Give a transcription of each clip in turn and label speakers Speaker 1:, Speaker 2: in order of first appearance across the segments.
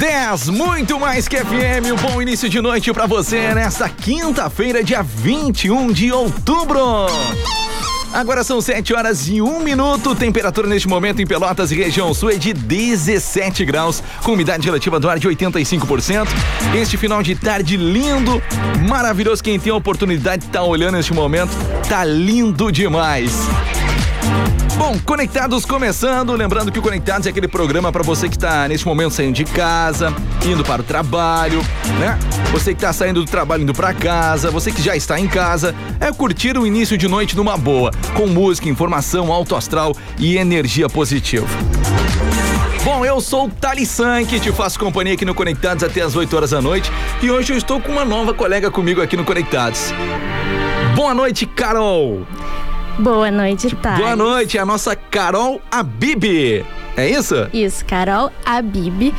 Speaker 1: 10, muito mais que FM. Um bom início de noite para você nesta quinta-feira, dia 21 de outubro. Agora são 7 horas e 1 minuto. Temperatura neste momento em Pelotas e região sul é de 17 graus, com umidade relativa do ar de 85%. Este final de tarde lindo, maravilhoso. Quem tem a oportunidade de estar tá olhando neste momento, tá lindo demais. Bom, Conectados começando. Lembrando que o Conectados é aquele programa para você que está neste momento saindo de casa, indo para o trabalho, né? Você que está saindo do trabalho indo para casa, você que já está em casa, é curtir o início de noite numa boa, com música, informação, alto astral e energia positiva. Bom, eu sou o Talissan, que te faço companhia aqui no Conectados até as 8 horas da noite. E hoje eu estou com uma nova colega comigo aqui no Conectados. Boa noite, Carol!
Speaker 2: Boa noite, Thales.
Speaker 1: Boa noite, a nossa Carol Abib. É isso?
Speaker 2: Isso, Carol Abib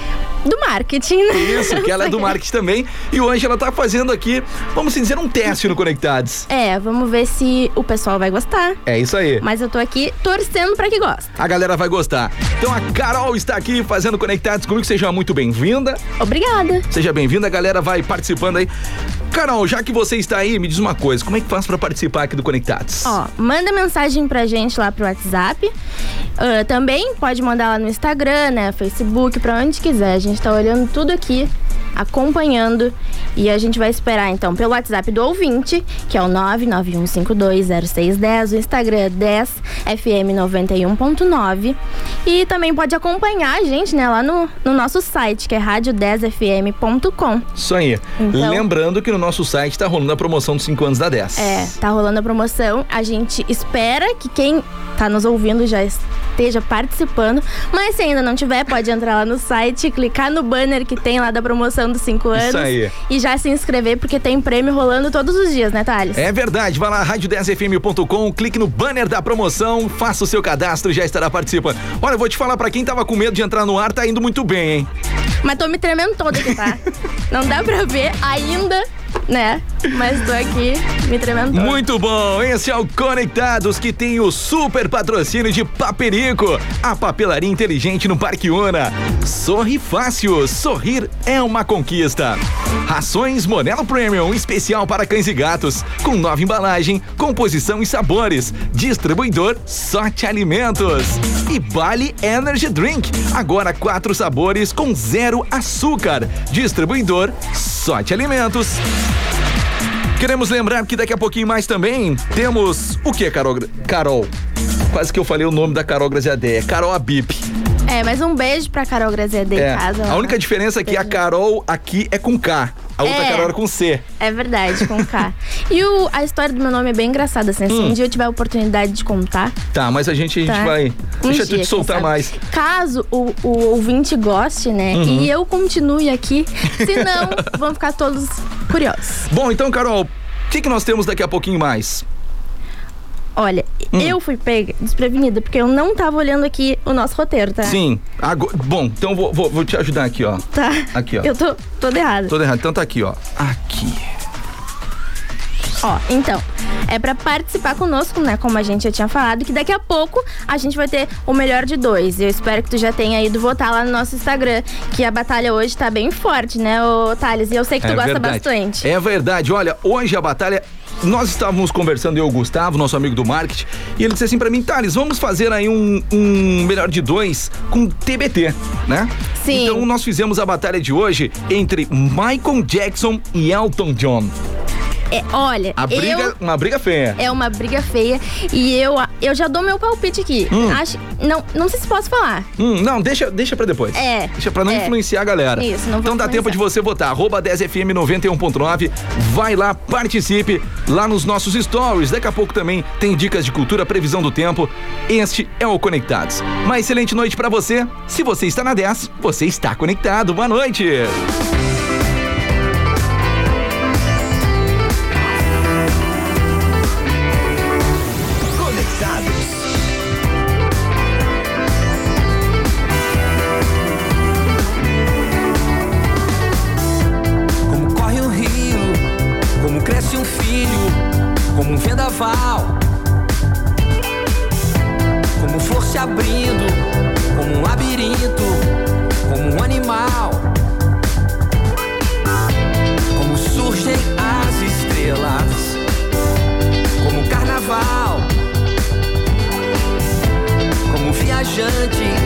Speaker 2: do marketing, né?
Speaker 1: Isso, que ela é do marketing também. E hoje ela tá fazendo aqui, vamos dizer, um teste no Conectados.
Speaker 2: É, vamos ver se o pessoal vai gostar.
Speaker 1: É isso aí.
Speaker 2: Mas eu tô aqui torcendo para que goste.
Speaker 1: A galera vai gostar. Então a Carol está aqui fazendo Conectados comigo. Seja muito bem-vinda.
Speaker 2: Obrigada.
Speaker 1: Seja bem-vinda, a galera vai participando aí. Carol, já que você está aí, me diz uma coisa, como é que faz para participar aqui do Conectados?
Speaker 2: Ó, manda mensagem pra gente lá pro WhatsApp. Uh, também pode mandar lá no Instagram, né, Facebook, pra onde quiser. A gente tá olhando tudo aqui acompanhando. E a gente vai esperar então pelo WhatsApp do ouvinte, que é o 991520610, o Instagram é 10fm91.9. E também pode acompanhar a gente, né, lá no, no nosso site, que é rádio10fm.com.
Speaker 1: Isso aí. Então, Lembrando que no nosso site tá rolando a promoção dos 5 anos da 10.
Speaker 2: É, tá rolando a promoção. A gente espera que quem tá nos ouvindo já esteja participando. Mas se ainda não tiver, pode entrar lá no site, clicar no banner que tem lá da promoção dos 5 anos. Isso aí. E já se inscrever, porque tem prêmio rolando todos os dias, né, Thales?
Speaker 1: É verdade. Vai lá, rádio10fm.com, clique no banner da promoção, faça o seu cadastro, já estará participando. Olha, eu vou te falar para quem tava com medo de entrar no ar, tá indo muito bem, hein?
Speaker 2: Mas tô me tremendo toda aqui, tá? não dá pra ver ainda né? Mas tô aqui me tremendo.
Speaker 1: Muito bom! Esse é o Conectados que tem o super patrocínio de Paperico, a papelaria inteligente no Parque Una. Sorri fácil, sorrir é uma conquista. Rações Monelo Premium, especial para cães e gatos, com nova embalagem, composição e sabores. Distribuidor Sorte Alimentos. E Bali Energy Drink, agora quatro sabores com zero açúcar. Distribuidor Sorte Alimentos. Queremos lembrar que daqui a pouquinho mais também temos o que, Carol? Carol. Quase que eu falei o nome da Carol Graziadé. É Carol Abip.
Speaker 2: É, mas um beijo pra Carol Graziadé é. em casa.
Speaker 1: A única diferença é que a Carol aqui é com K. A outra é, Carol era com C.
Speaker 2: É verdade, com K. e o, a história do meu nome é bem engraçada, assim. Se hum. um dia eu tiver a oportunidade de contar.
Speaker 1: Tá, mas a gente, a gente tá. vai. Um deixa dia, tu te soltar mais.
Speaker 2: Caso o, o ouvinte goste, né? Uhum. E eu continue aqui. Senão, vão ficar todos curiosos.
Speaker 1: Bom, então, Carol, o que, que nós temos daqui a pouquinho mais?
Speaker 2: Olha, hum. eu fui pega desprevenida, porque eu não tava olhando aqui o nosso roteiro, tá?
Speaker 1: Sim. Agora, bom, então vou, vou, vou, te ajudar aqui, ó.
Speaker 2: Tá.
Speaker 1: Aqui, ó.
Speaker 2: Eu tô toda errada.
Speaker 1: Toda errada. Então tá aqui, ó. Aqui.
Speaker 2: Ó, então, é para participar conosco, né? Como a gente já tinha falado, que daqui a pouco a gente vai ter o melhor de dois. Eu espero que tu já tenha ido votar lá no nosso Instagram, que a batalha hoje tá bem forte, né, ô Thales? E eu sei que tu é gosta
Speaker 1: verdade.
Speaker 2: bastante.
Speaker 1: É verdade. Olha, hoje a batalha nós estávamos conversando, eu e o Gustavo, nosso amigo do marketing, e ele disse assim para mim, Thales, vamos fazer aí um, um melhor de dois com TBT, né?
Speaker 2: Sim.
Speaker 1: Então nós fizemos a batalha de hoje entre Michael Jackson e Elton John.
Speaker 2: É, olha,
Speaker 1: a briga,
Speaker 2: eu,
Speaker 1: uma briga feia.
Speaker 2: É uma briga feia e eu, eu já dou meu palpite aqui. Hum. Acho, não, não sei se posso falar.
Speaker 1: Hum, não, deixa, deixa pra depois.
Speaker 2: É.
Speaker 1: Deixa pra não
Speaker 2: é.
Speaker 1: influenciar a galera.
Speaker 2: Isso, não
Speaker 1: Então dá tempo de você votar. Arroba 10FM 91.9. Vai lá, participe lá nos nossos stories. Daqui a pouco também tem dicas de cultura, previsão do tempo. Este é o Conectados. Uma excelente noite para você. Se você está na 10, você está conectado. Boa noite.
Speaker 3: Como viajantes,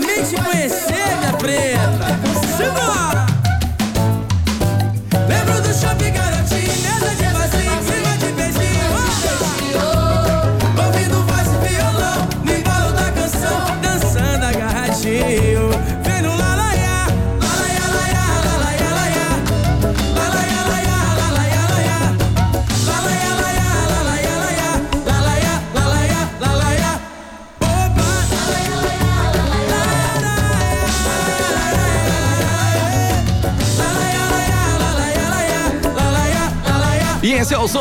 Speaker 3: felicidade. Amei te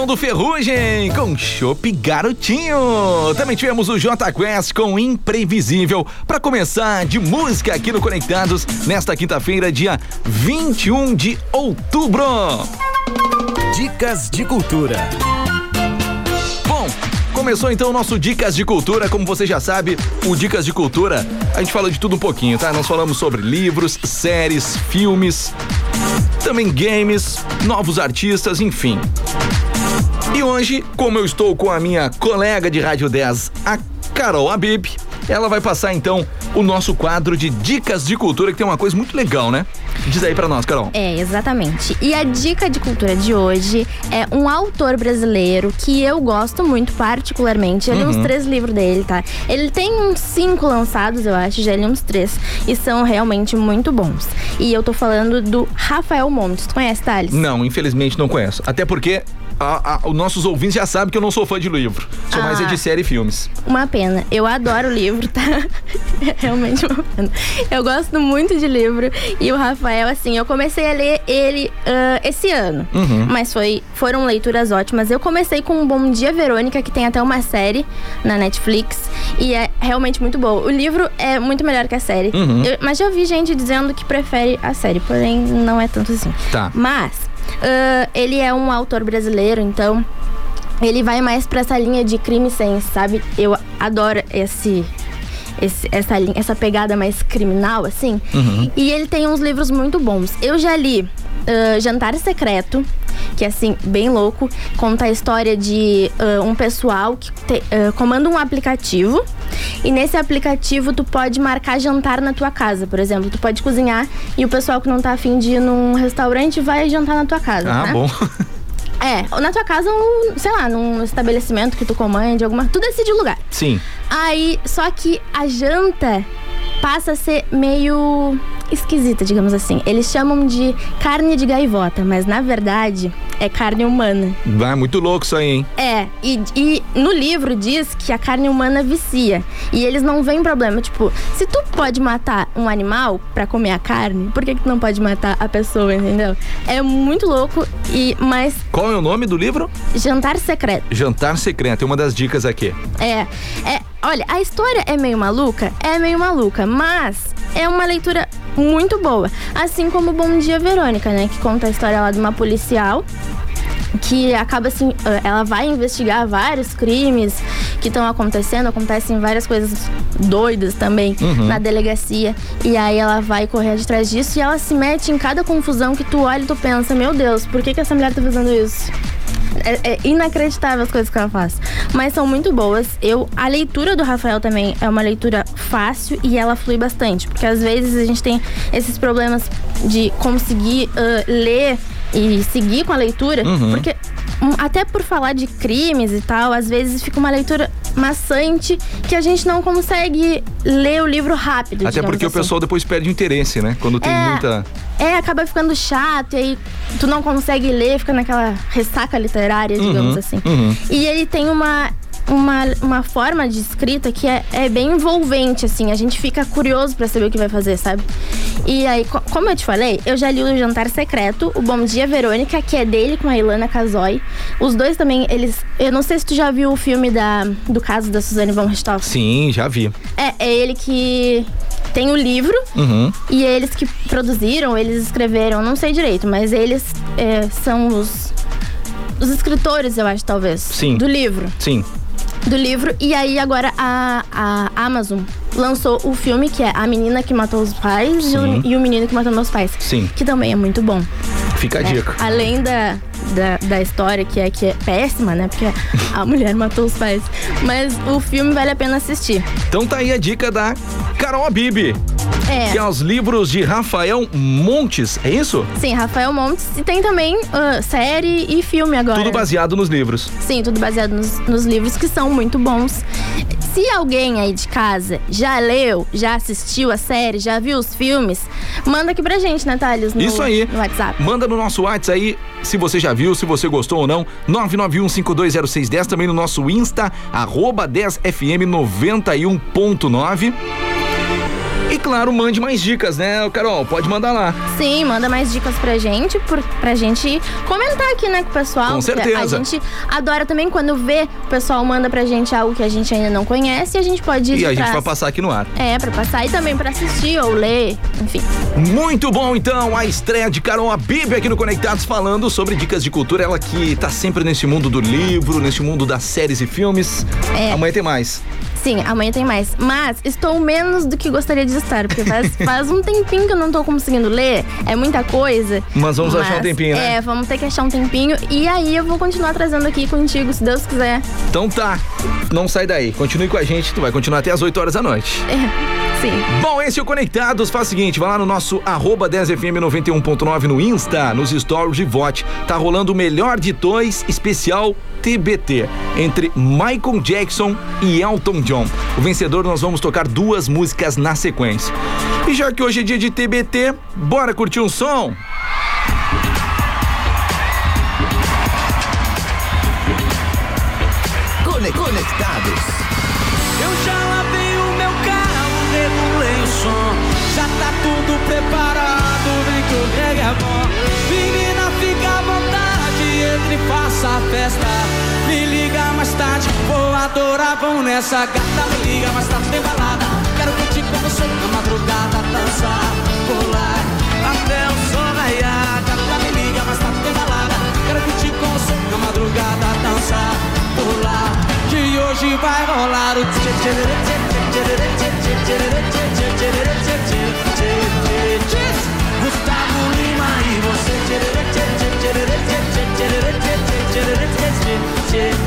Speaker 3: do
Speaker 1: Ferrugem com Chopp Garotinho. Também tivemos o J Quest com Imprevisível para começar de música aqui no Conectados nesta quinta-feira, dia 21 de outubro.
Speaker 4: Dicas de cultura.
Speaker 1: Bom, Começou então o nosso Dicas de Cultura. Como você já sabe, o Dicas de Cultura, a gente fala de tudo um pouquinho, tá? Nós falamos sobre livros, séries, filmes, também games, novos artistas, enfim. E hoje, como eu estou com a minha colega de Rádio 10, a Carol Abib, ela vai passar então o nosso quadro de dicas de cultura, que tem uma coisa muito legal, né? Diz aí pra nós, Carol.
Speaker 2: É, exatamente. E a dica de cultura de hoje é um autor brasileiro que eu gosto muito, particularmente. Eu li uns
Speaker 1: Uhum.
Speaker 2: três livros dele, tá? Ele tem uns cinco lançados, eu acho, já li uns três. E são realmente muito bons. E eu tô falando do Rafael Montes. Tu conhece, Thales?
Speaker 1: Não, infelizmente não conheço. Até porque a- a- os nossos ouvintes já sabem que eu não sou fã de livro. Sou mais é
Speaker 2: Ah.
Speaker 1: de série e filmes.
Speaker 2: Uma pena. Eu adoro livro, tá? É realmente uma pena. Eu gosto muito de livro. E o Rafael, assim, eu comecei a ler ele ah, esse ano. Mas foi, foram leituras ótimas. Eu comecei com Bom Dia Verônica, que tem até uma série na Netflix. E é realmente muito boa. O livro é muito melhor que a série. Eu- mas já ouvi gente dizendo que prefere a série, porém não é tanto assim.
Speaker 1: Tá.
Speaker 2: Mas ah, ele é um autor brasileiro, então ele vai mais pra essa linha de crime sense, sabe? Eu adoro esse, esse- essa, linha, essa pegada mais criminal, assim. E ele tem uns livros muito bons. Eu já li ah, Jantar Secreto, que é assim, bem louco. Conta a história de ah, um pessoal que te- ah, comanda um aplicativo. E nesse aplicativo tu pode marcar jantar na tua casa, por exemplo. Tu pode cozinhar e o pessoal que não tá afim de ir num restaurante vai jantar na tua casa.
Speaker 1: Ah,
Speaker 2: né?
Speaker 1: bom.
Speaker 2: É, ou na tua casa, um, sei lá, num estabelecimento que tu comande, alguma. Tu decide o lugar.
Speaker 1: Sim.
Speaker 2: Aí, só que a janta passa a ser meio esquisita, digamos assim. Eles chamam de carne de gaivota, mas na verdade é carne humana.
Speaker 1: Vai muito louco isso aí, hein?
Speaker 2: É, e, e no livro diz que a carne humana vicia. E eles não veem problema. Tipo, se tu pode matar um animal pra comer a carne, por que, que tu não pode matar a pessoa, entendeu? É muito louco, e mas
Speaker 1: Qual é o nome do livro?
Speaker 2: jantar secreto.
Speaker 1: Jantar Secreto. É uma das dicas aqui.
Speaker 2: É, é, olha, a história é meio maluca, é meio maluca, mas é uma leitura muito boa. Assim como Bom Dia Verônica, né, que conta a história lá de uma policial que acaba assim, eh, ela vai investigar vários crimes que estão acontecendo, acontecem várias coisas doidas também na delegacia, e aí ela vai correr atrás disso e ela se mete em cada confusão que tu olha e tu pensa, meu Deus, por que, que essa mulher tá fazendo isso? É, é inacreditável as coisas que ela faz. Mas são muito boas. Eu, a leitura do Rafael também é uma leitura fácil e ela flui bastante. Porque às vezes a gente tem esses problemas de conseguir ah, ler e seguir com a leitura. Porque hum, até por falar de crimes e tal, às vezes fica uma leitura maçante que a gente não consegue ler o livro rápido.
Speaker 1: Até porque o
Speaker 2: assim.
Speaker 1: pessoal depois perde o interesse, né? Quando tem
Speaker 2: É.
Speaker 1: muita.
Speaker 2: É, acaba ficando chato, e aí tu não consegue ler, fica naquela ressaca literária, digamos assim. E ele tem uma, uma, uma forma de escrita que é, é bem envolvente, assim. A gente fica curioso pra saber o que vai fazer, sabe? E aí, co- como eu te falei, eu já li o Jantar Secreto, o Bom Dia Verônica, que é dele com a Ilana Casoy. Os dois também, eles... Eu não sei se tu já viu o filme da, do caso da Suzane von Richthofen.
Speaker 1: Sim, já vi.
Speaker 2: É, é ele que tem o livro
Speaker 1: Uhum.
Speaker 2: e eles que produziram, eles escreveram, não sei direito, mas eles é, são os, os escritores, eu acho, talvez.
Speaker 1: Sim.
Speaker 2: Do livro.
Speaker 1: Sim.
Speaker 2: Do livro. E aí agora a, a Amazon lançou o filme que é A Menina que Matou os Pais e o, e o Menino que Matou Meus Pais.
Speaker 1: Sim.
Speaker 2: Que também é muito bom.
Speaker 1: Fica a
Speaker 2: né?
Speaker 1: dica.
Speaker 2: Além da, da, da história, que é, que é péssima, né? Porque a mulher matou os pais. Mas o filme vale a pena assistir.
Speaker 1: Então tá aí a dica da Carol Abib,
Speaker 2: É.
Speaker 1: que é os livros de Rafael Montes, é isso?
Speaker 2: Sim, Rafael Montes. E tem também ah, série e filme agora.
Speaker 1: Tudo baseado nos livros.
Speaker 2: Sim, tudo baseado nos, nos livros que são muito bons. Se alguém aí de casa já leu, já assistiu a série, já viu os filmes, manda aqui pra gente, né, Thales? No,
Speaker 1: Isso aí.
Speaker 2: No WhatsApp.
Speaker 1: Manda no nosso WhatsApp aí se você já viu, se você gostou ou não. 991520610 também no nosso Insta, arroba 10fm91.9. E claro, mande mais dicas, né, Carol? Pode mandar lá.
Speaker 2: Sim, manda mais dicas pra gente, por, pra gente comentar aqui, né, com o pessoal.
Speaker 1: Com certeza.
Speaker 2: A gente adora também quando vê o pessoal manda pra gente algo que a gente ainda não conhece e a gente pode ir
Speaker 1: E a gente vai passar aqui no ar.
Speaker 2: É, pra passar e também pra assistir ou ler, enfim.
Speaker 1: Muito bom, então, a estreia de Carol Abib aqui no Conectados falando sobre dicas de cultura. Ela que tá sempre nesse mundo do livro, nesse mundo das séries e filmes.
Speaker 2: É.
Speaker 1: Amanhã tem mais.
Speaker 2: Sim, amanhã tem mais. Mas estou menos do que gostaria de estar, porque faz, faz um tempinho que eu não tô conseguindo ler. É muita coisa.
Speaker 1: Mas vamos achar um tempinho, né?
Speaker 2: É, vamos ter que achar um tempinho. E aí eu vou continuar trazendo aqui contigo, se Deus quiser.
Speaker 1: Então tá, não sai daí. Continue com a gente, tu vai continuar até as 8 horas da noite.
Speaker 2: É, sim.
Speaker 1: Bom, esse é o Conectados. Faz o seguinte, vai lá no nosso arroba 10fm91.9 no Insta, nos stories e vote. Tá rolando o melhor de dois especial TBT entre Michael Jackson e Elton John. O vencedor nós vamos tocar duas músicas na sequência. E já que hoje é dia de TBT, bora curtir um som?
Speaker 4: Cone- Conectados.
Speaker 5: E faça a festa. Me liga mais tarde, vou adorar, vão nessa gata. Me liga mais tarde, tem balada. Quero curtir com você na madrugada, dançar, pular. Até o sol raiar, gata, me liga mais tarde, tem balada. Quero curtir com você na madrugada, dançar, pular. Que hoje vai rolar o tchê tchê tchê tchê tchê tchê tchê tchê tchê tchê tchê tchê tchê tchê Gustavo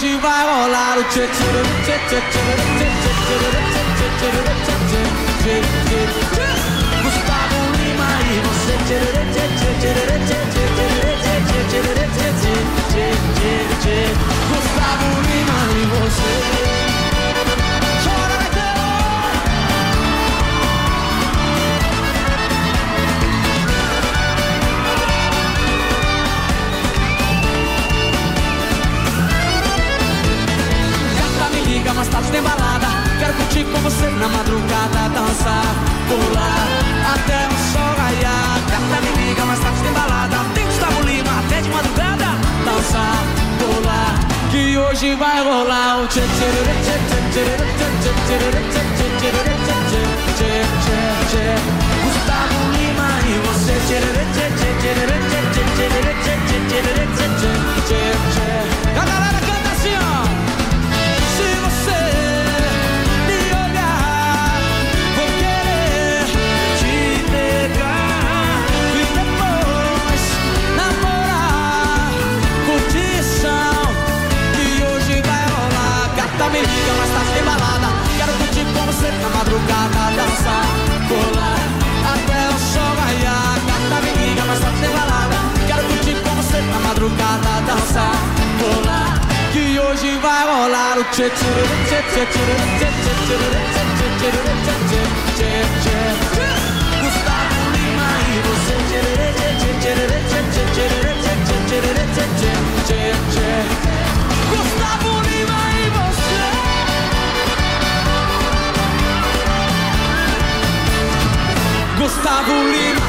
Speaker 5: j'y la luce Gustavo rimani você tem balada Quero curtir com você na madrugada Dançar, pular, até o sol raiar Gata me liga, mais tarde tem balada Tem Gustavo Lima, até de madrugada Dançar, pular, que hoje vai rolar O tchê tchê tchê tchê tchê tchê tchê Gustavo Lima e você tchê tchê tchê tchê tchê tchê tchê tchê tchê tchê tchê tchê Gustavo Lima.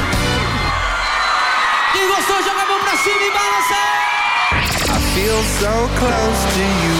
Speaker 5: Quem gostou joga a mão pra cima e balança
Speaker 4: Feel so close to you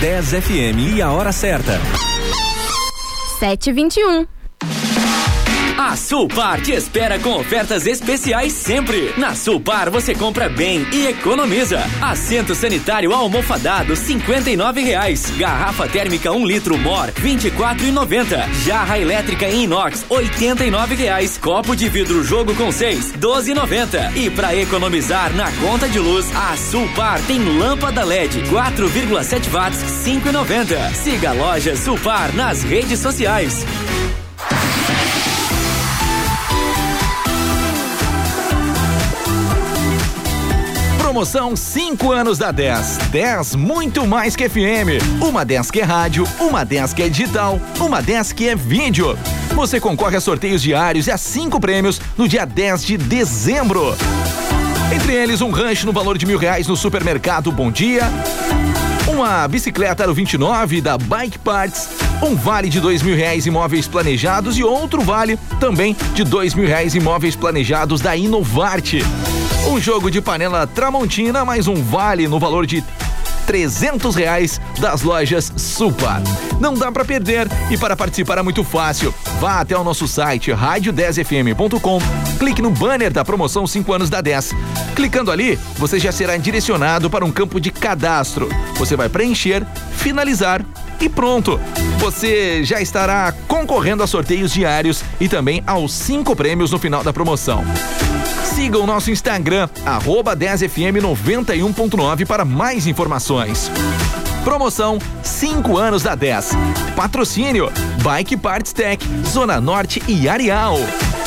Speaker 6: 10 FM e a hora certa.
Speaker 2: 1721.
Speaker 6: A Sulpar te espera com ofertas especiais sempre. Na Sulpar você compra bem e economiza. Assento sanitário almofadado, cinquenta e reais. Garrafa térmica 1 um litro Mor, vinte e. Jarra elétrica inox, oitenta e reais. Copo de vidro jogo com seis, doze e. E para economizar na conta de luz, a Sulpar tem lâmpada LED 4,7 watts, cinco e. Siga a loja Sulpar nas redes sociais.
Speaker 1: Promoção 5 anos da 10. 10 muito mais que FM. Uma 10 que é rádio, uma 10 que é digital, uma 10 que é vídeo. Você concorre a sorteios diários e a cinco prêmios no dia 10 de dezembro. Entre eles, um rancho no valor de mil reais no supermercado Bom Dia, uma bicicleta Aro 29 da Bike Parts, um vale de dois mil reais imóveis planejados e outro vale também de dois mil reais imóveis planejados da Inovarte. Um jogo de panela Tramontina, mais um vale no valor de trezentos reais das lojas Supa. Não dá para perder e para participar é muito fácil. Vá até o nosso site rádio10fm.com, clique no banner da promoção 5 anos da 10. Clicando ali, você já será direcionado para um campo de cadastro. Você vai preencher, finalizar e pronto. Você já estará concorrendo a sorteios diários e também aos cinco prêmios no final da promoção. Siga o nosso Instagram, arroba 10fm 91.9 para mais informações. Promoção 5 anos da 10. Patrocínio Bike Parts Tech, Zona Norte e Areal.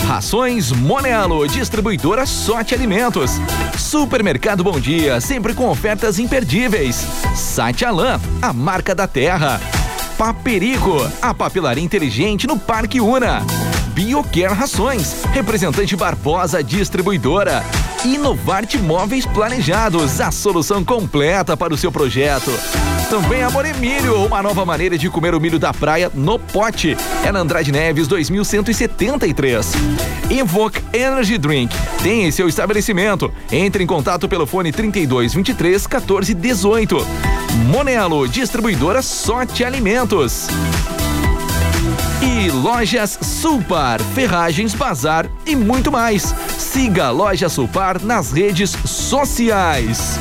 Speaker 1: Rações Monelo, distribuidora Sorte Alimentos. Supermercado Bom Dia, sempre com ofertas imperdíveis. Site Alan, a marca da terra. Paperico, a papelaria inteligente no Parque Una. BioCare Rações, representante Barbosa Distribuidora. Inovarte Móveis Planejados, a solução completa para o seu projeto. Também Amor Emílio, uma nova maneira de comer o milho da praia no pote. É na Andrade Neves 2173. Evoque Energy Drink. Tem em seu estabelecimento. Entre em contato pelo fone 3223 1418. Monelo, distribuidora Sorte Alimentos. E lojas Sulpar, ferragens, bazar e muito mais. Siga a loja Sulpar nas redes sociais.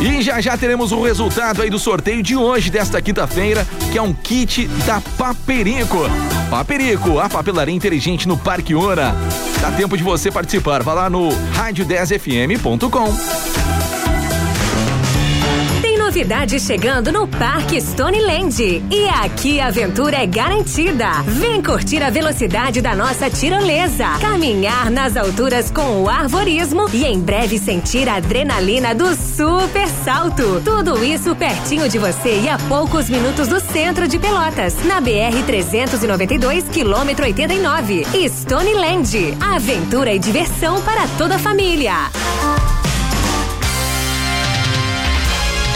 Speaker 1: E já já teremos o resultado aí do sorteio de hoje, desta quinta-feira, que é um kit da Paperico. Paperico, a papelaria inteligente no Parque Ora. Dá tempo de você participar. Vá lá no rádio10fm.com
Speaker 7: novidade chegando no Parque Stoneland. E aqui a aventura é garantida. Vem curtir a velocidade da nossa tirolesa, caminhar nas alturas com o arvorismo e em breve sentir a adrenalina do super salto. Tudo isso pertinho de você e a poucos minutos do centro de Pelotas, na BR 392, quilômetro 89. Stoneland, aventura e diversão para toda a família.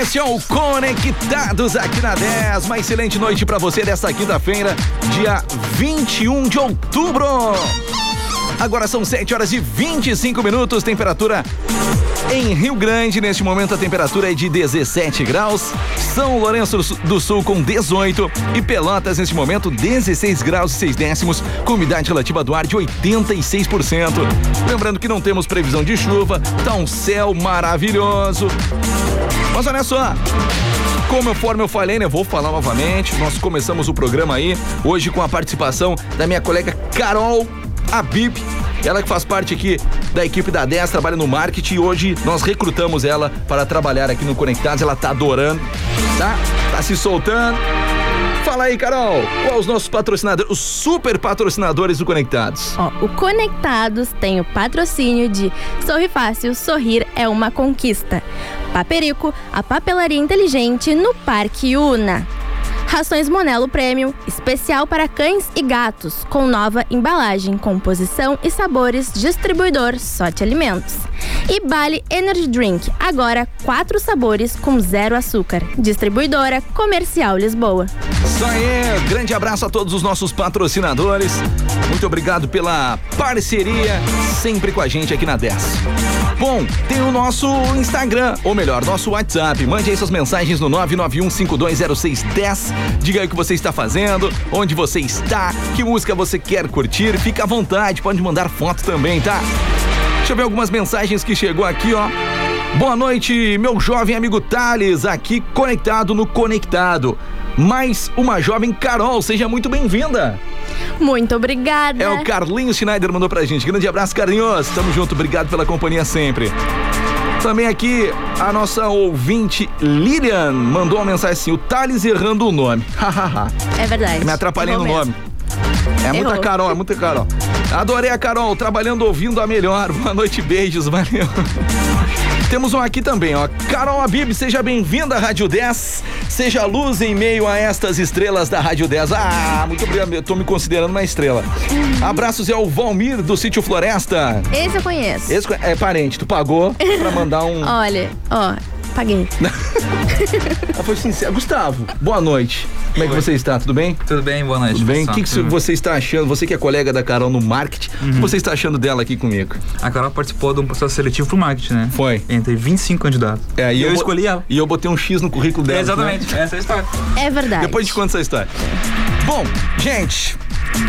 Speaker 1: Esse é o Conectados aqui na 10. Uma excelente noite para você desta quinta-feira, dia 21 de outubro. Agora são 7 horas e 25 minutos, temperatura em Rio Grande, neste momento a temperatura é de 17 graus. São Lourenço do Sul com 18 e Pelotas neste momento 16 graus e 6 décimos, com umidade relativa do ar de 86%. Lembrando que não temos previsão de chuva, tá um céu maravilhoso. Mas olha só, como eu falei, né? Vou falar novamente. Nós começamos o programa aí hoje com a participação da minha colega Carol Abib ela que faz parte aqui da equipe da 10, trabalha no marketing e hoje nós recrutamos ela para trabalhar aqui no Conectados. Ela tá adorando, tá? Tá se soltando. Fala aí, Carol, quais os nossos patrocinadores, os super patrocinadores do Conectados?
Speaker 2: Ó, o Conectados tem o patrocínio de Sorri Fácil, sorrir é uma conquista. Paperico, a papelaria inteligente no Parque Una. Rações Monelo Premium, especial para cães e gatos, com nova embalagem, composição e sabores, distribuidor Sorte Alimentos. E Bali Energy Drink, agora quatro sabores com zero açúcar. Distribuidora Comercial Lisboa.
Speaker 1: Isso aí, grande abraço a todos os nossos patrocinadores. Muito obrigado pela parceria sempre com a gente aqui na 10. Bom, tem o nosso Instagram, ou melhor, nosso WhatsApp. Mande aí suas mensagens no 991520610. Diga aí o que você está fazendo, onde você está, que música você quer curtir. Fica à vontade, pode mandar foto também, tá? Deixa eu ver algumas mensagens que chegou aqui, ó. Boa noite, meu jovem amigo Thales, aqui conectado no Conectado. Mais uma jovem Carol, seja muito bem-vinda.
Speaker 2: Muito obrigada.
Speaker 1: É o Carlinhos Schneider mandou pra gente. Grande abraço, Carlinhos. Tamo junto, obrigado pela companhia sempre. Também aqui a nossa ouvinte Lilian mandou uma mensagem assim: o Thales errando o nome. Hahaha.
Speaker 2: É verdade.
Speaker 1: Me atrapalhei no
Speaker 2: Errou
Speaker 1: nome. É muita
Speaker 2: Errou.
Speaker 1: Carol, é muita Carol. Adorei a Carol, trabalhando ouvindo a melhor. Boa noite, beijos, valeu. Temos um aqui também, ó. Carol Abib, seja bem-vinda à Rádio 10. Seja luz em meio a estas estrelas da Rádio 10. Ah, muito obrigado, eu tô me considerando uma estrela. Abraços ao Valmir do Sítio Floresta.
Speaker 2: Esse eu conheço.
Speaker 1: Esse é parente, tu pagou pra mandar um.
Speaker 2: Olha, ó, paguei.
Speaker 1: Ah, foi sincero. Gustavo, boa noite. Como é que
Speaker 8: Oi.
Speaker 1: você está? Tudo bem?
Speaker 8: Tudo bem, boa noite.
Speaker 1: Tudo bem? O que, que você está achando? Você que é colega da Carol no marketing, o que você está achando dela aqui comigo?
Speaker 8: A Carol participou de um processo seletivo pro marketing, né?
Speaker 1: Foi.
Speaker 8: Entre 25 candidatos.
Speaker 1: É,
Speaker 8: e eu,
Speaker 1: bo-
Speaker 8: escolhi ela.
Speaker 1: E eu botei um X no currículo dela.
Speaker 8: Exatamente, essa é a história.
Speaker 2: É verdade.
Speaker 1: Depois te conto essa história. Bom, gente.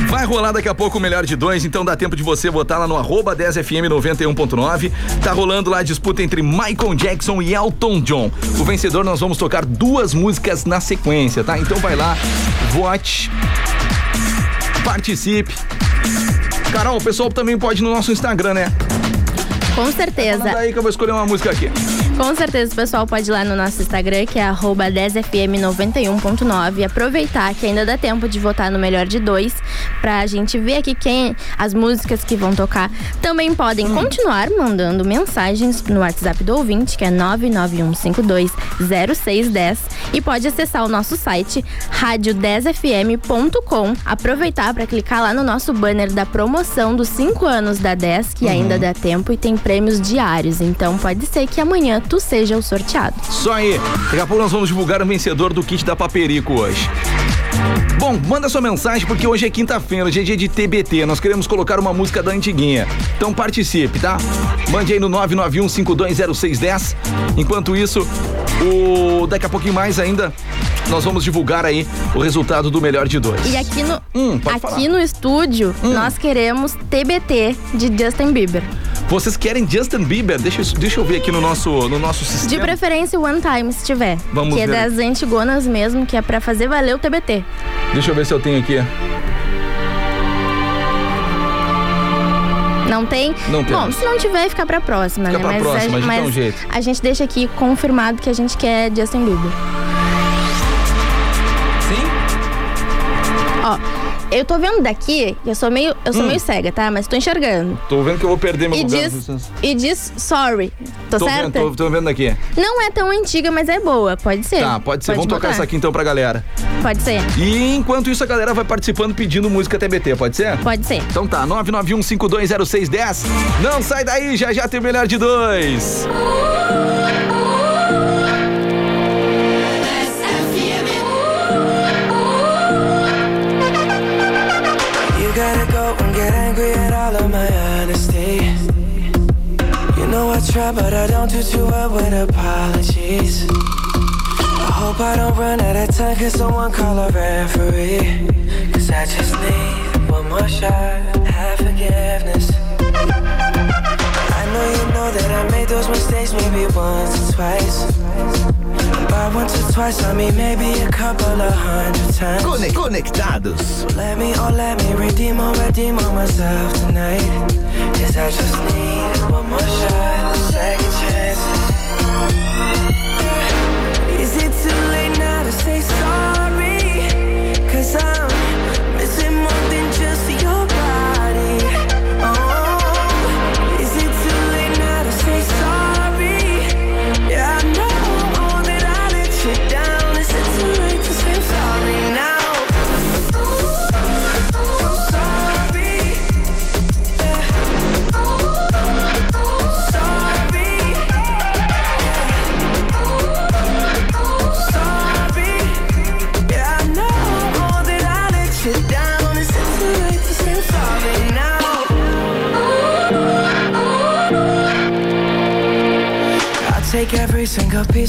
Speaker 1: Vai rolar daqui a pouco o melhor de dois, então dá tempo de você botar lá no arroba 10fm 91.9. Tá rolando lá a disputa entre Michael Jackson e Elton John. O vencedor nós vamos tocar duas músicas na sequência, tá? Então vai lá, vote, participe. Carol, o pessoal também pode ir no nosso Instagram, né?
Speaker 2: Com certeza.
Speaker 1: Manda aí que eu vou escolher uma música aqui.
Speaker 2: Com certeza o pessoal pode ir lá no nosso Instagram, que é arroba 10fm91.9 e aproveitar que ainda dá tempo de votar no melhor de dois, pra gente ver aqui quem as músicas que vão tocar. Também podem continuar mandando mensagens no WhatsApp do ouvinte, que é 991520610 e pode acessar o nosso site rádio10fm.com, aproveitar para clicar lá no nosso banner da promoção dos 5 anos da 10, que ainda dá tempo e tem prêmios diários. Então pode ser que amanhã tu seja o sorteado.
Speaker 1: Só aí. Daqui a pouco nós vamos divulgar o vencedor do kit da Paperico hoje. Bom, manda sua mensagem porque hoje é quinta-feira, hoje é dia de TBT. Nós queremos colocar uma música da antiguinha. Então participe, tá? Mande aí no 991520610. Enquanto isso, o daqui a pouquinho mais ainda nós vamos divulgar aí o resultado do melhor de dois.
Speaker 2: E aqui no,
Speaker 1: Hum,
Speaker 2: aqui
Speaker 1: falar. Hum.
Speaker 2: no estúdio, nós queremos TBT de Justin Bieber.
Speaker 1: Vocês querem Justin Bieber? Deixa, eu- deixa eu ver aqui no nosso, no nosso
Speaker 2: De
Speaker 1: sistema.
Speaker 2: preferência One Time, se tiver.
Speaker 1: Vamos
Speaker 2: que é
Speaker 1: ver.
Speaker 2: das antigonas mesmo, que é pra fazer valer o TBT.
Speaker 1: Deixa eu ver se eu tenho aqui.
Speaker 2: Não tem?
Speaker 1: Não
Speaker 2: Bom,
Speaker 1: temos.
Speaker 2: se não tiver, fica pra próxima,
Speaker 1: Fica
Speaker 2: né?
Speaker 1: pra
Speaker 2: mas
Speaker 1: próxima, a
Speaker 2: mas
Speaker 1: um jeito.
Speaker 2: a gente deixa aqui confirmado que a gente quer Justin Bieber. Eu tô vendo daqui, eu sou meio, eu sou
Speaker 1: Hum.
Speaker 2: meio cega, tá? Mas tô enxergando.
Speaker 1: Tô vendo que eu vou perder meu
Speaker 2: E
Speaker 1: lugar.
Speaker 2: diz, e diz sorry. Tô,
Speaker 1: Tô
Speaker 2: certa?
Speaker 1: vendo, tô, tô vendo aqui.
Speaker 2: Não é tão antiga, mas é boa. Pode ser.
Speaker 1: Tá, pode ser. Vamos tocar
Speaker 2: botar.
Speaker 1: essa aqui então pra galera.
Speaker 2: Pode ser.
Speaker 1: E enquanto isso, a galera vai participando pedindo música TBT, pode ser?
Speaker 2: Pode ser.
Speaker 1: Então tá, 991520610. Não sai daí, já já tem o melhor de dois.
Speaker 3: Get angry at all of my honesty. You know I try, but I don't do too well with apologies. I hope I don't run out of time, cause someone call a referee. Cause I just need one more shot, have forgiveness. I know you know that I made those mistakes maybe once or twice. By once or twice, I mean maybe a couple of hundred times.
Speaker 4: Conectados.
Speaker 3: Let me, oh let me redeem or redeem on myself tonight Cause I just need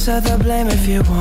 Speaker 9: each the blame if you want.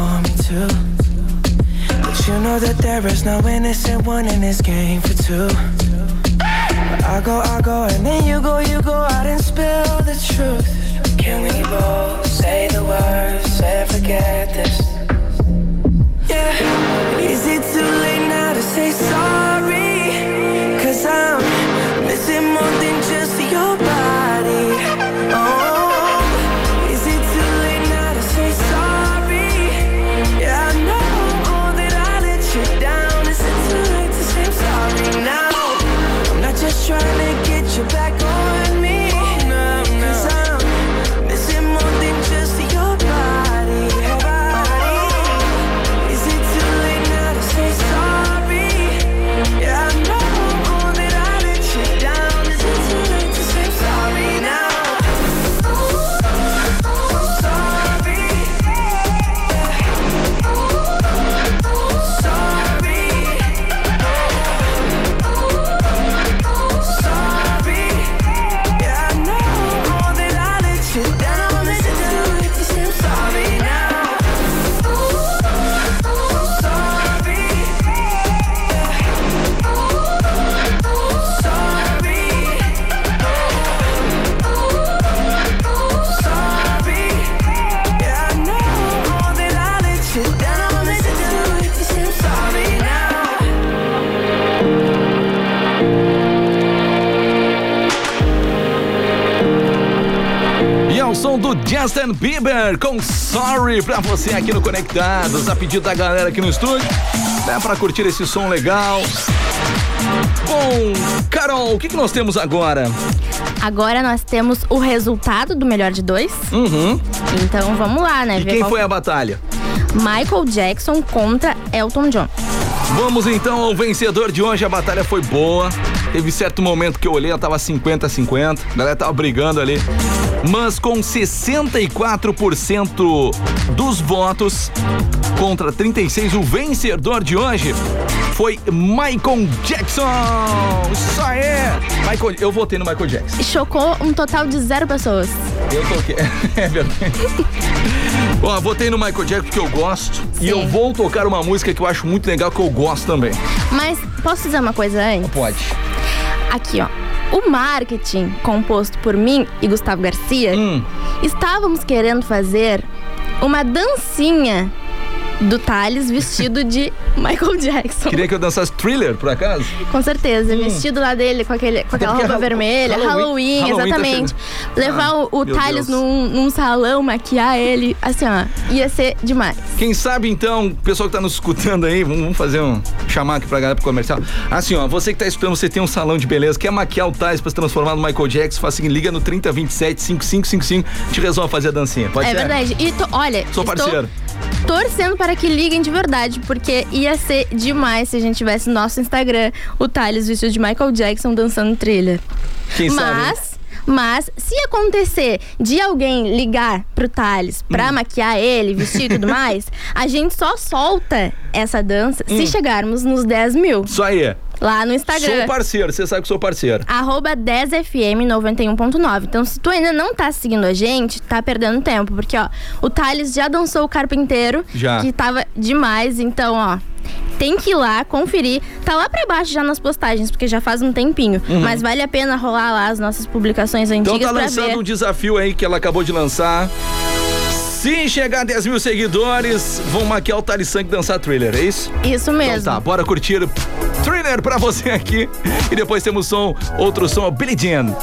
Speaker 1: Justin Bieber com Sorry pra você aqui no Conectados, a pedido da galera aqui no estúdio. Dá pra curtir esse som legal. Bom, Carol, o que, que nós temos agora?
Speaker 2: Agora nós temos o resultado do melhor de dois.
Speaker 1: Uhum.
Speaker 2: Então vamos lá, né?
Speaker 1: E
Speaker 2: ver
Speaker 1: quem
Speaker 2: qual-
Speaker 1: foi a batalha?
Speaker 2: Michael Jackson contra Elton John.
Speaker 1: Vamos então ao vencedor de hoje. A batalha foi boa. Teve certo momento que eu olhei, ela tava 50-50. A galera tava brigando ali. Mas com 64% dos votos contra 36, o vencedor de hoje foi Michael Jackson. Isso aí! Michael, eu votei no Michael Jackson.
Speaker 2: Chocou um total de zero pessoas.
Speaker 1: Eu toquei. É verdade. Ó, votei no Michael Jackson porque eu gosto. E
Speaker 2: Sim.
Speaker 1: eu vou tocar uma música que eu acho muito legal, que eu gosto também.
Speaker 2: Mas posso dizer uma coisa antes?
Speaker 1: Pode.
Speaker 2: Aqui, ó. O marketing, composto por mim e Gustavo Garcia,
Speaker 1: Hum.
Speaker 2: estávamos querendo fazer uma dancinha do Thales vestido de Michael Jackson.
Speaker 1: Queria que eu dançasse thriller, por acaso?
Speaker 2: Com certeza, vestido lá dele com, aquele, com aquela roupa
Speaker 1: Hall-
Speaker 2: vermelha,
Speaker 1: Halloween-
Speaker 2: Halloween,
Speaker 1: Halloween tá
Speaker 2: exatamente. Levar
Speaker 1: Ah,
Speaker 2: o, o Thales num, num salão, maquiar ele, assim, ó, ia ser demais.
Speaker 1: Quem sabe então, o pessoal que tá nos escutando aí, vamos fazer um. Chamar aqui pra galera pro comercial. Assim, ó, você que tá escutando, você tem um salão de beleza, quer maquiar o Thales pra se transformar no Michael Jackson, faz assim, liga no 3027 5555, te resolve fazer a dancinha. Pode
Speaker 2: é
Speaker 1: ser?
Speaker 2: verdade. E tô- olha,
Speaker 1: Sou parceiro.
Speaker 2: torcendo para que liguem de verdade, porque ia ser demais se a gente tivesse no nosso Instagram o Thales vestido de Michael Jackson dançando trilha.
Speaker 1: Quem sabe?
Speaker 2: Mas, se acontecer de alguém ligar pro Thales pra
Speaker 1: Hum.
Speaker 2: maquiar ele, vestir e tudo mais, a gente só solta essa dança
Speaker 1: Hum.
Speaker 2: se chegarmos nos 10 mil
Speaker 1: Isso aí.
Speaker 2: lá no Instagram.
Speaker 1: Sou parceiro, você sabe que sou parceiro.
Speaker 2: Arroba 10fm 91.9. Então, se tu ainda não tá seguindo a gente, tá perdendo tempo. Porque, ó, o Thales já dançou o carpinteiro.
Speaker 1: Já.
Speaker 2: Que tava demais. Então, ó, tem que ir lá, conferir. Tá lá pra baixo já nas postagens, porque já faz um tempinho. Mas vale a pena rolar lá as nossas publicações
Speaker 1: Uhum. Então
Speaker 2: antigas
Speaker 1: tá lançando
Speaker 2: ver.
Speaker 1: um desafio aí que ela acabou de lançar. Se chegar a 10 mil seguidores, vão maquiar o Thales Sank dançar thriller, é isso?
Speaker 2: Isso mesmo.
Speaker 1: Então tá, bora curtir Thriller pra você aqui. E depois temos som, outro som, Billie Jean.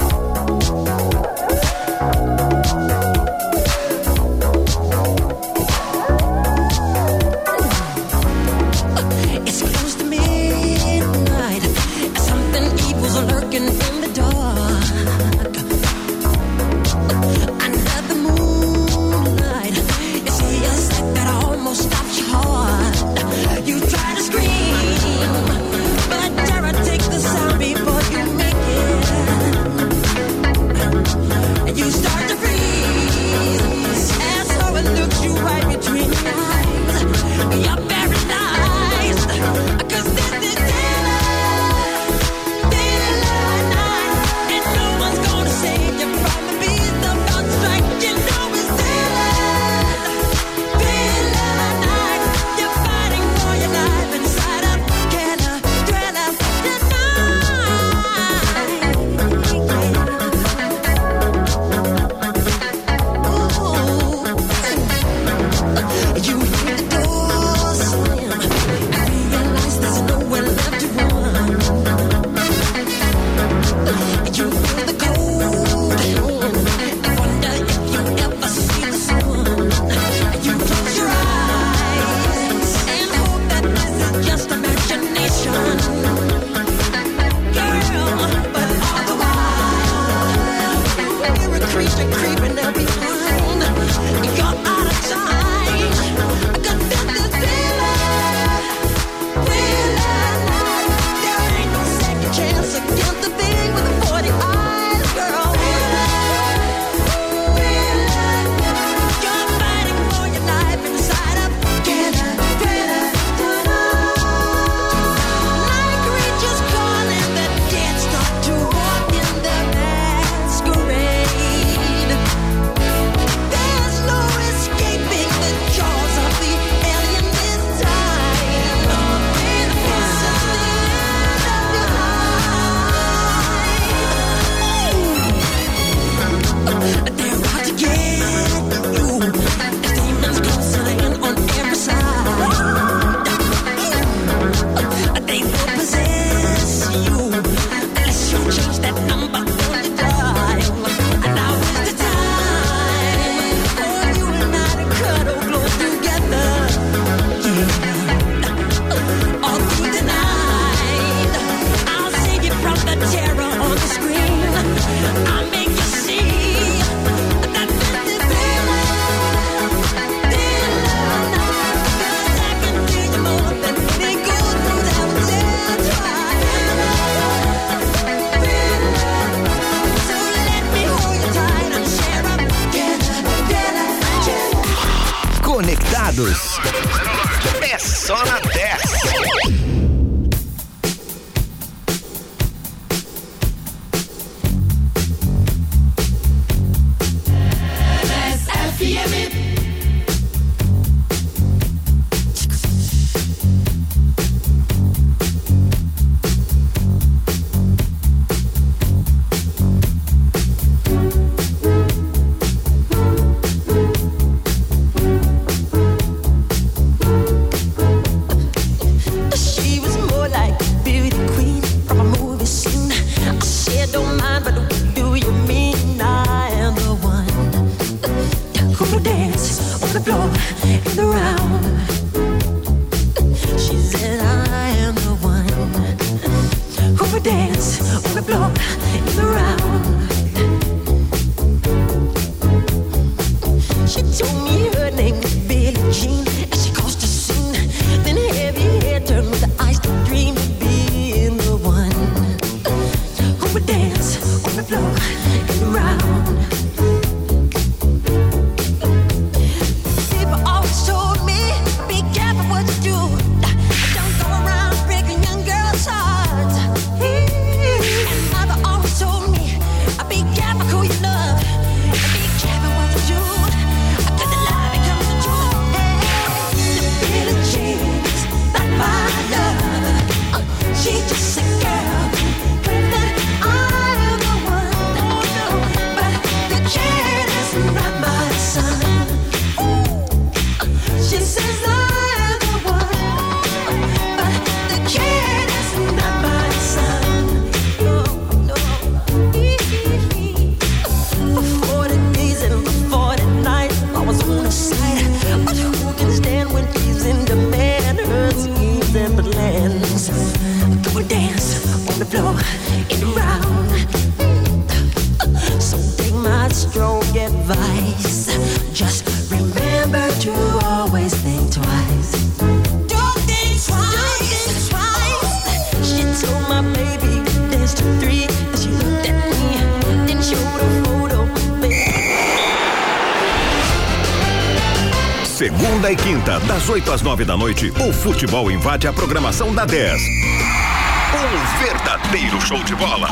Speaker 10: futebol invade a programação da 10. Um verdadeiro show de bola.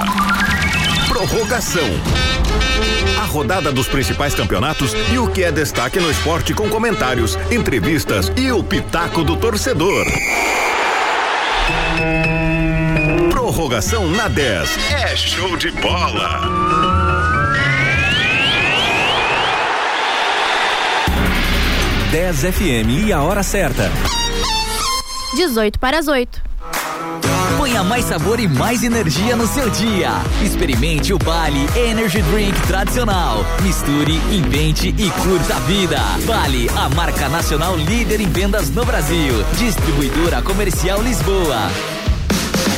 Speaker 10: Prorrogação. A rodada dos principais campeonatos e o que é destaque no esporte com comentários, entrevistas e o pitaco do torcedor. Prorrogação na 10. É show de bola.
Speaker 11: Dez FM e a hora certa.
Speaker 2: 18 para as 8.
Speaker 6: Ponha mais sabor e mais energia no seu dia. Experimente o Bali Energy Drink tradicional. Misture, invente e curta a vida. Bali, a marca nacional líder em vendas no Brasil. Distribuidora Comercial Lisboa.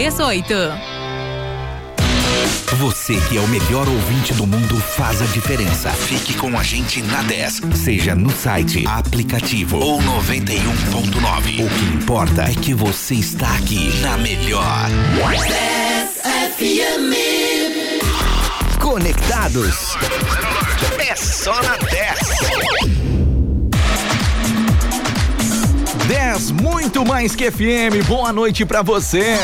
Speaker 12: 338.
Speaker 4: Você que é o melhor ouvinte do mundo faz a diferença. Fique com a gente na 10, seja no site, aplicativo ou 91.9. O que importa é que você está aqui na melhor. Conectados. É só na 10.
Speaker 1: 10, muito mais que FM. Boa noite pra você.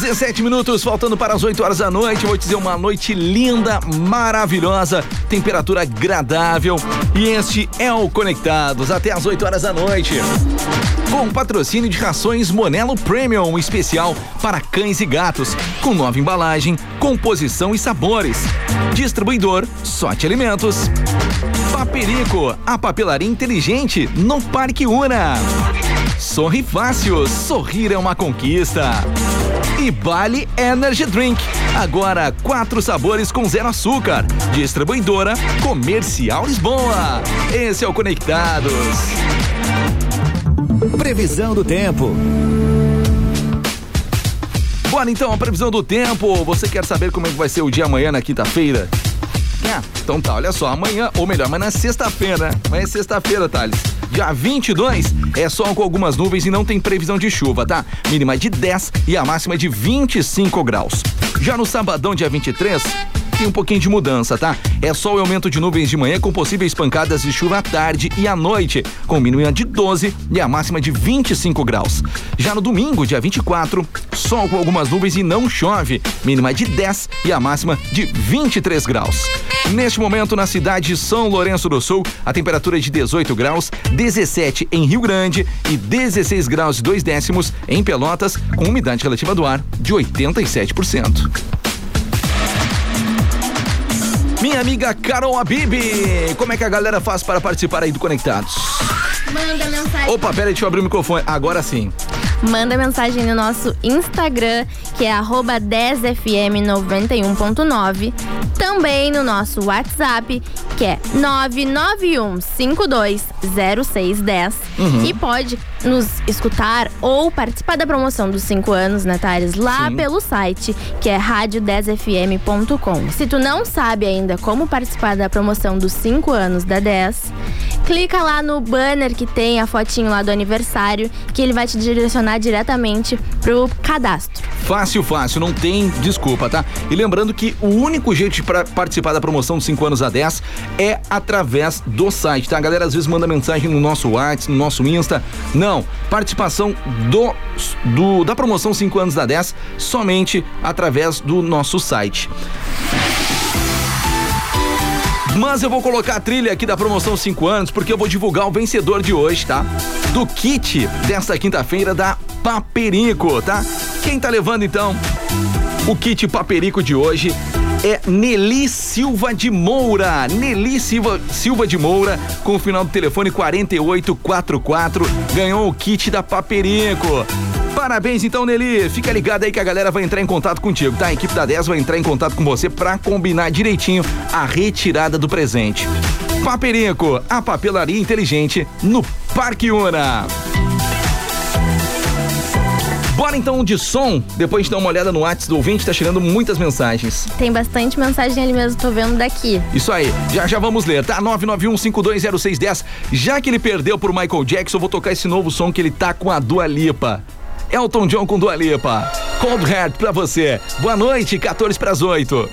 Speaker 1: 17 minutos faltando para as 8 horas da noite. Vou te dizer uma noite linda, maravilhosa, temperatura agradável. E este é o Conectados até as 8 horas da noite. Com patrocínio de rações Monelo Premium especial para cães e gatos, com nova embalagem, composição e sabores. Distribuidor Sorte Alimentos. Paperico, a papelaria inteligente no Parque Una. Sorri Fácil, sorrir é uma conquista. Bali Energy Drink, agora quatro sabores com zero açúcar. Distribuidora Comercial Lisboa. Esse é o Conectados.
Speaker 4: Previsão do tempo.
Speaker 1: Bora então, a previsão do tempo. Você quer saber como é que vai ser o dia amanhã na quinta-feira? É, então tá, olha só, amanhã, ou melhor, mas na sexta-feira, né? Amanhã é sexta-feira, Thales. Dia 22 é sol com algumas nuvens e não tem previsão de chuva, tá? Mínima de 10 e a máxima de 25 graus. Já no sabadão, dia 23, tem um pouquinho de mudança, tá? É sol e aumento de nuvens de manhã com possíveis pancadas de chuva à tarde e à noite, com mínima de 12 e a máxima de 25 graus. Já no domingo, dia 24, sol com algumas nuvens e não chove, mínima de 10 e a máxima de 23 graus. Neste momento, na cidade de São Lourenço do Sul, a temperatura é de 18 graus, 17 em Rio Grande e 16 graus e 2 décimos em Pelotas, com umidade relativa do ar de 87%. Minha amiga Carol Abib, como é que a galera faz para participar aí do Conectados?
Speaker 2: Manda mensagem.
Speaker 1: Opa, pera aí, deixa eu abrir o microfone. Agora sim.
Speaker 2: Manda mensagem no nosso Instagram, que é arroba 10fm91.9. Também no nosso WhatsApp, que é 991520610.
Speaker 13: Uhum.
Speaker 2: E pode nos escutar ou participar da promoção dos 5 anos, né, Thales? Lá
Speaker 13: Sim.
Speaker 2: pelo site, que é rádio10fm.com. Se tu não sabe ainda como participar da promoção dos 5 anos da 10, clica lá no banner que tem a fotinho lá do aniversário, que ele vai te direcionar diretamente pro cadastro.
Speaker 1: Fácil, fácil, não tem desculpa, tá? E lembrando que o único jeito pra participar da promoção dos 5 anos a 10 é através do site, tá? A galera às vezes manda mensagem no nosso WhatsApp, no nosso Insta. Não, participação do, do da promoção 5 anos da 10 somente através do nosso site. Mas eu vou colocar a trilha aqui da promoção 5 anos, porque eu vou divulgar o vencedor de hoje, tá? Do kit desta quinta-feira da Paperico, tá? Quem tá levando então o kit Paperico de hoje é Nelly Silva de Moura. Nelly Silva, Silva de Moura, com o final do telefone 4844, ganhou o kit da Paperico. Parabéns então, Nelly. Fica ligado aí que a galera vai entrar em contato contigo, tá? A equipe da 10 vai entrar em contato com você pra combinar direitinho a retirada do presente. Paperico, a papelaria inteligente no Parque Una. Bora então de som, depois de dar uma olhada no WhatsApp do ouvinte, tá chegando muitas mensagens.
Speaker 2: Tem bastante mensagem ali mesmo, tô vendo daqui.
Speaker 1: Isso aí, já já vamos ler, tá? 991520610. Já que ele perdeu por Michael Jackson, eu vou tocar esse novo som que ele tá com a Dua Lipa. Elton John com Dua Lipa. Cold Heart pra você. Boa noite, 14 pras 8.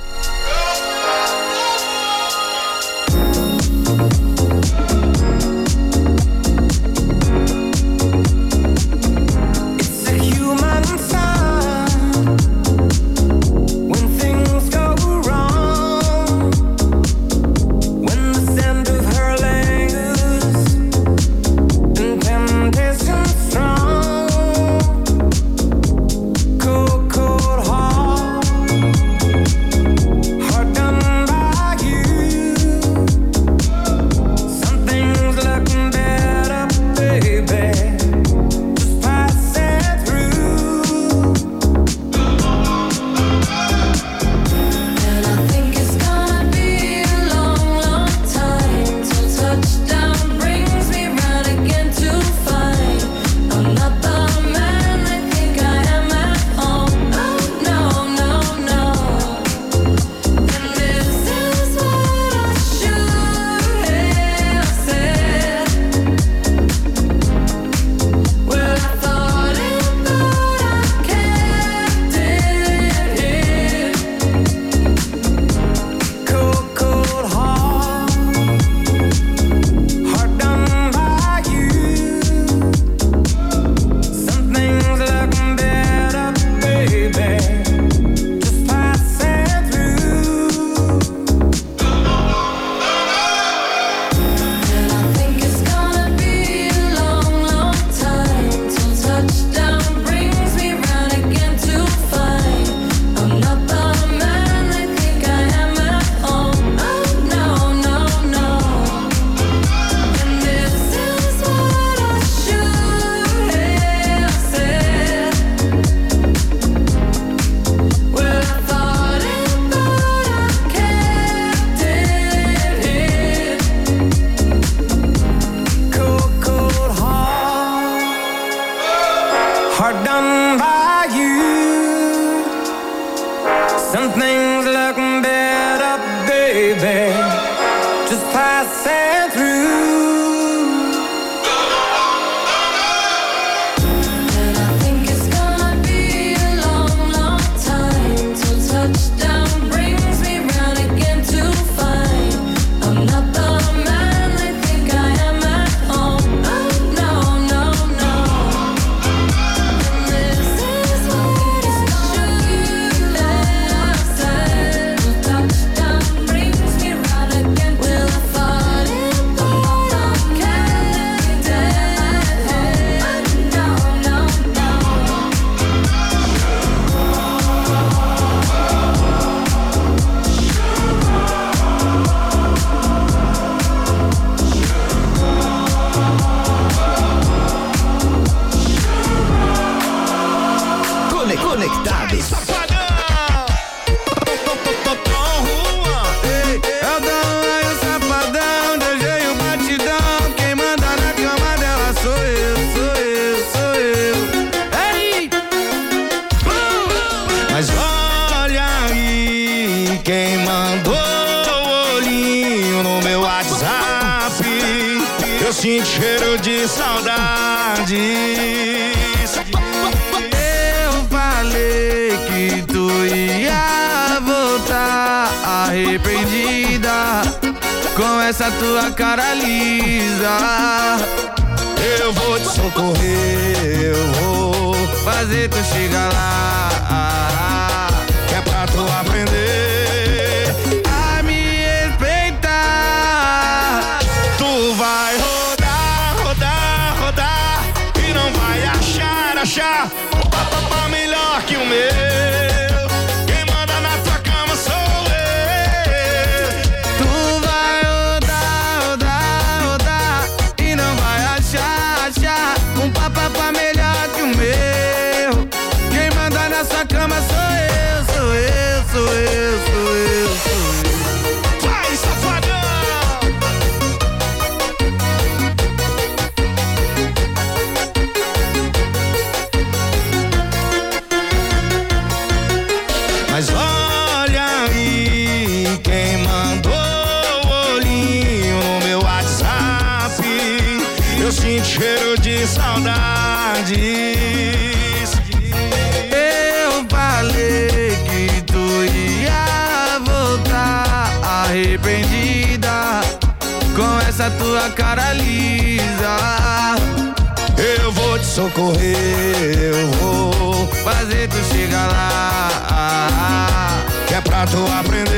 Speaker 3: Socorrer, eu vou fazer tu chegar lá. Que é pra tu aprender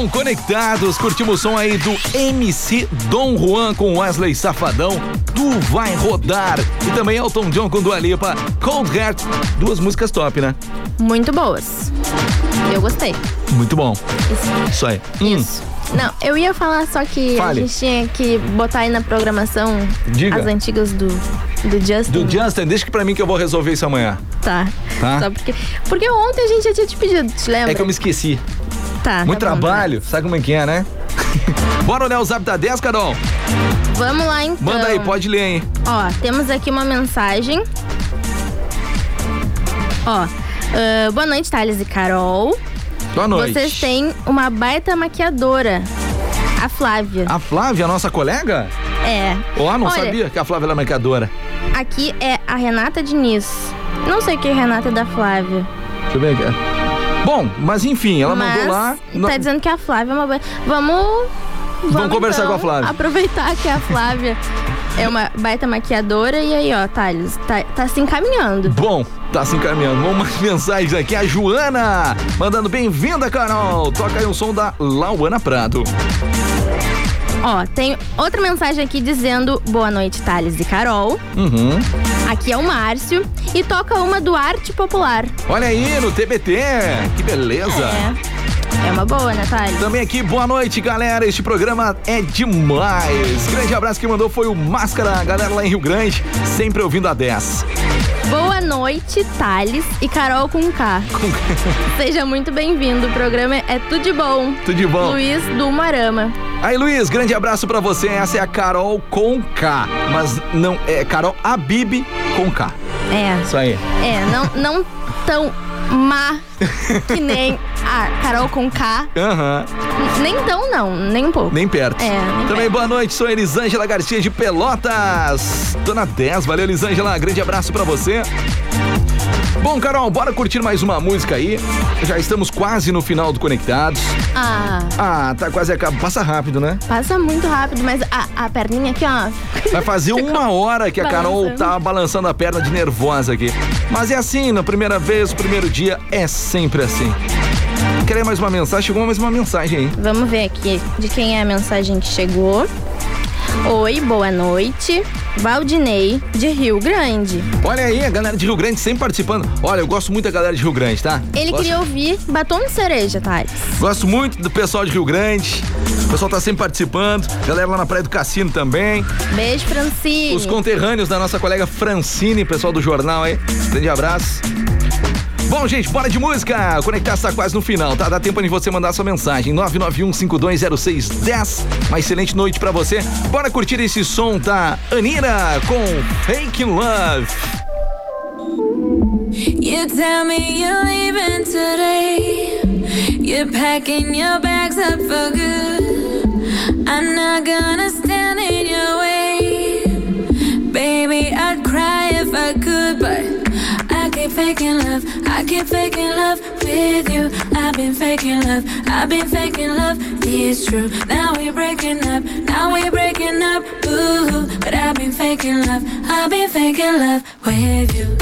Speaker 3: com
Speaker 1: Conectados. Curtimos o som aí do MC Dom Juan com Wesley Safadão. Tu vai rodar. E também Elton John com Dua Lipa. Cold Heart. Duas músicas top, né?
Speaker 2: Muito boas. Eu gostei.
Speaker 1: Muito bom. Isso aí. Hum,
Speaker 2: Isso. Não, eu ia falar só que
Speaker 1: Fale.
Speaker 2: a gente tinha que botar aí na programação
Speaker 1: Diga.
Speaker 2: as antigas do, do Justin.
Speaker 1: Do Justin, deixa que pra mim que eu vou resolver isso amanhã.
Speaker 2: Tá.
Speaker 1: Tá.
Speaker 2: Só porque. Porque ontem a gente já tinha te pedido, te lembra?
Speaker 1: É que eu me esqueci.
Speaker 2: Tá.
Speaker 1: Muito
Speaker 2: tá bom,
Speaker 1: trabalho. Sabe como é que é, né? Bora olhar o zap da 10, Carol?
Speaker 2: Vamos lá então.
Speaker 1: Manda aí, pode ler, hein?
Speaker 2: Ó, temos aqui uma mensagem. Ó, ah, boa noite, Thales e Carol.
Speaker 1: Boa noite.
Speaker 2: Vocês têm uma baita maquiadora, a Flávia.
Speaker 1: A Flávia, nossa colega?
Speaker 2: É.
Speaker 1: Ó, não
Speaker 2: Olha,
Speaker 1: sabia que a Flávia era marcadora.
Speaker 2: Aqui é a Renata Diniz. Não sei o que é Renata da Flávia.
Speaker 1: Deixa eu ver aqui. Bom, mas enfim, ela
Speaker 2: mas
Speaker 1: mandou lá.
Speaker 2: Tá dizendo que a Flávia é uma boa. Vamos. Vamos,
Speaker 1: conversar
Speaker 2: então,
Speaker 1: com a Flávia.
Speaker 2: Aproveitar que a Flávia. É uma baita maquiadora e aí, ó, Thales, tá, tá se encaminhando.
Speaker 1: Bom, tá se encaminhando. Vamos mais mensagens aqui. A Joana mandando bem-vinda, Carol. Toca aí um som da Lauana Prado.
Speaker 2: Ó, tem outra mensagem aqui dizendo boa noite, Thales e Carol.
Speaker 1: Uhum.
Speaker 2: Aqui é o Márcio e toca uma do Arte Popular.
Speaker 1: Olha aí no TBT. Que beleza.
Speaker 2: É. É uma boa, né, Thales?
Speaker 1: Também aqui, boa noite, galera. Este programa é demais. Grande abraço que mandou foi o Máscara, galera lá em Rio Grande, sempre ouvindo a 10.
Speaker 2: Boa noite, Thales e Carol com K. Seja muito bem-vindo. O programa é tudo de bom.
Speaker 1: Tudo de bom.
Speaker 2: Luiz do Marama.
Speaker 1: Aí, Luiz, grande abraço pra você. Essa é a Carol com K, mas não é Carol Abib com K.
Speaker 2: É.
Speaker 1: Isso aí.
Speaker 2: É, não, não tão má que nem a Carol com K.
Speaker 1: Aham.
Speaker 2: Nem tão, não, nem um pouco.
Speaker 1: Nem perto.
Speaker 2: É, nem
Speaker 1: Também boa noite, sou Elisângela Garcia de Pelotas. Dona 10, valeu Elisângela, grande abraço pra você. Bom, Carol, bora curtir mais uma música aí. Já estamos quase no final do Conectados.
Speaker 2: Ah,
Speaker 1: Ah, tá quase acabando. Passa rápido, né?
Speaker 2: passa muito rápido, mas a, a perninha aqui, ó.
Speaker 1: Vai fazer uma hora que a Carol tá balançando a perna de nervosa aqui. Mas é assim, na primeira vez, primeiro dia, é sempre assim. Quer mais uma mensagem? Chegou mais uma mensagem aí.
Speaker 2: Vamos ver aqui de quem é a mensagem que chegou. Oi, boa noite. Valdinei, de Rio Grande.
Speaker 1: Olha aí, a galera de Rio Grande sempre participando. Olha, eu gosto muito da galera de Rio Grande, tá?
Speaker 2: Ele
Speaker 1: gosto,
Speaker 2: queria ouvir batom de cereja, Thales.
Speaker 1: Gosto muito do pessoal de Rio Grande. O pessoal tá sempre participando. Galera lá na Praia do Cassino também.
Speaker 2: Beijo, Francine.
Speaker 1: Os conterrâneos da nossa colega Francine, pessoal do jornal aí. Grande abraço. Bom, gente, bora de música. Conectar está quase no final, tá? Dá tempo de você mandar sua mensagem. 991-520610. Uma excelente noite pra você. Bora curtir esse som da Anira com Fake Love.
Speaker 13: You tell me you're leaving today. You're packing your bags up for good. I'm not gonna stand in your way. Faking love. I keep faking love with you. I've been faking love. I've been faking love. It's true. Now we're breaking up. Now we're breaking up. Ooh, but I've been faking love. I've been faking love with you.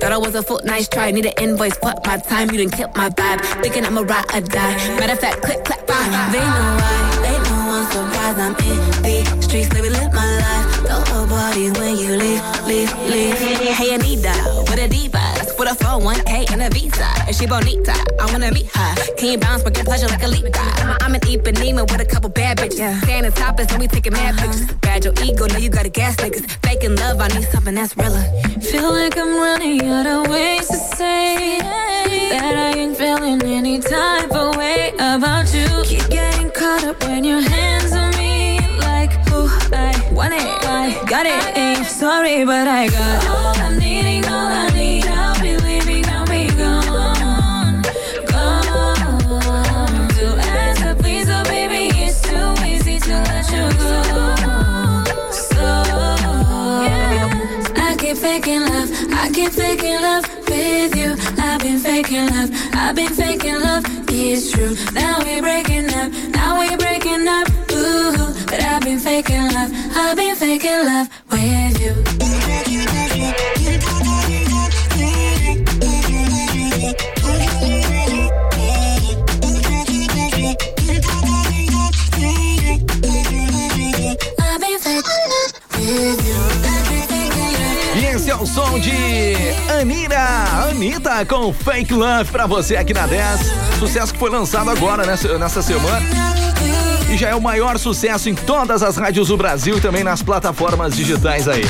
Speaker 14: Thought I was a foot, nice try. Need an invoice, fuck my time. You didn't killed my vibe. Thinking I'ma ride or die. Matter of fact, click, clap, bye. They know why. They know I'm surprised. I'm in the streets, baby, live my life. Don't nobody when you leave, leave, leave. Hey, Anita, with a diva. That's for the phone, 1K and a visa. If she bonita, I wanna meet her. Can you bounce, but get pleasure like a leap? I'm, I'm an Ipanema with a couple bad bitches. Yeah. Staying in topless and we taking mad pictures. Uh-huh. Bad your ego, now you gotta gas niggas. Faking love, I need something that's realer.
Speaker 13: Feel like I'm running out of ways to say that I ain't feeling any type of way about you. Keep getting caught up when your hands on me, like oh I want it, I got it. Ain't sorry, but I got all I'm needing, all I faking love, I keep faking love with you. I've been faking love, I've been faking love. It's true. Now we're breaking up, now we're breaking up. Ooh, but I've been faking love, I've been faking love with you.
Speaker 1: Som de Anira, Anitta com Fake Love pra você aqui na 10. Sucesso que foi lançado agora nessa, nessa semana. E já é o maior sucesso em todas as rádios do Brasil e também nas plataformas digitais aí.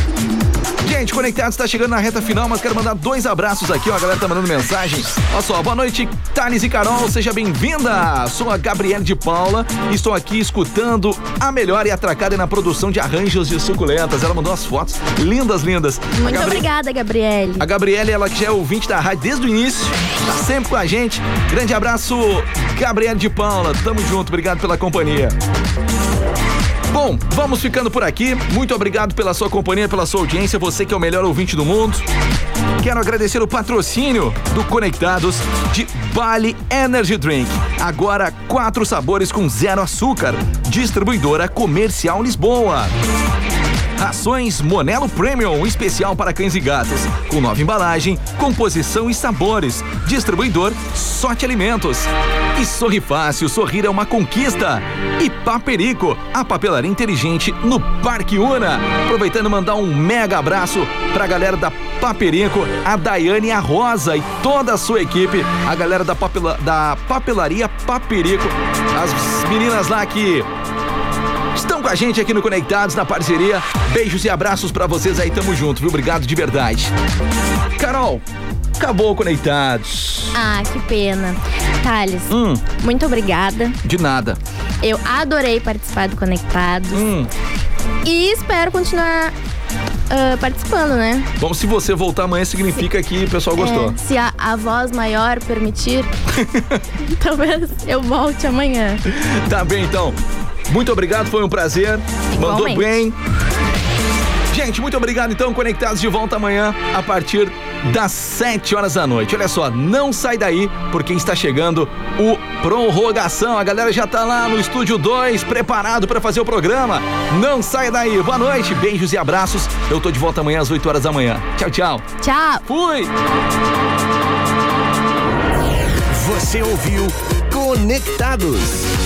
Speaker 1: Gente, Conectados está chegando na reta final, mas quero mandar dois abraços aqui, ó. A galera tá mandando mensagem. Olha só, boa noite, Thales e Carol, seja bem-vinda. Sou a Gabriele de Paula e estou aqui escutando a melhor e atracada na produção de arranjos de suculentas. Ela mandou as fotos lindas, lindas.
Speaker 2: Muito
Speaker 1: Gabri-
Speaker 2: obrigada, Gabriele.
Speaker 1: a Gabriele, ela que já é ouvinte da rádio desde o início, tá sempre com a gente. Grande abraço, Gabriele de Paula. Tamo junto, obrigado pela companhia. Bom, vamos ficando por aqui. Muito obrigado pela sua companhia, pela sua audiência. Você que é o melhor ouvinte do mundo. Quero agradecer o patrocínio do Conectados de Bali Energy Drink. Agora quatro sabores com zero açúcar. Distribuidora Comercial Lisboa. Rações Monelo Premium, especial para cães e gatos, com nova embalagem, composição e sabores. Distribuidor Sorte Alimentos. E Sorri Fácil, sorrir é uma conquista. E Paperico, a papelaria inteligente no Parque Una. Aproveitando mandar um mega abraço pra galera da Paperico, a Daiane a Rosa e toda a sua equipe, a galera da, papela, da papelaria Paperico, as meninas lá que Estão com a gente aqui no Conectados, na parceria. Beijos e abraços pra vocês aí, tamo junto, viu? Obrigado de verdade. Carol, acabou o Conectados.
Speaker 2: Ah, que pena. Thales,
Speaker 1: Hum,
Speaker 2: muito obrigada.
Speaker 1: de nada.
Speaker 2: Eu adorei participar do Conectados.
Speaker 1: Hum.
Speaker 2: E espero continuar ah, participando, né?
Speaker 1: Bom, se você voltar amanhã, significa que o pessoal gostou.
Speaker 2: É, se a, a voz maior permitir, talvez eu volte amanhã.
Speaker 1: Tá bem, então. Muito obrigado, foi um prazer. Mandou
Speaker 2: Igualmente.
Speaker 1: bem. Gente, muito obrigado então, conectados de volta amanhã a partir das 7 horas da noite. Olha só, não sai daí porque está chegando o prorrogação. A galera já tá lá no estúdio 2 preparado para fazer o programa. Não sai daí. Boa noite, beijos e abraços. Eu tô de volta amanhã às 8 horas da manhã. Tchau, tchau.
Speaker 2: Tchau.
Speaker 1: Fui.
Speaker 4: Você ouviu Conectados.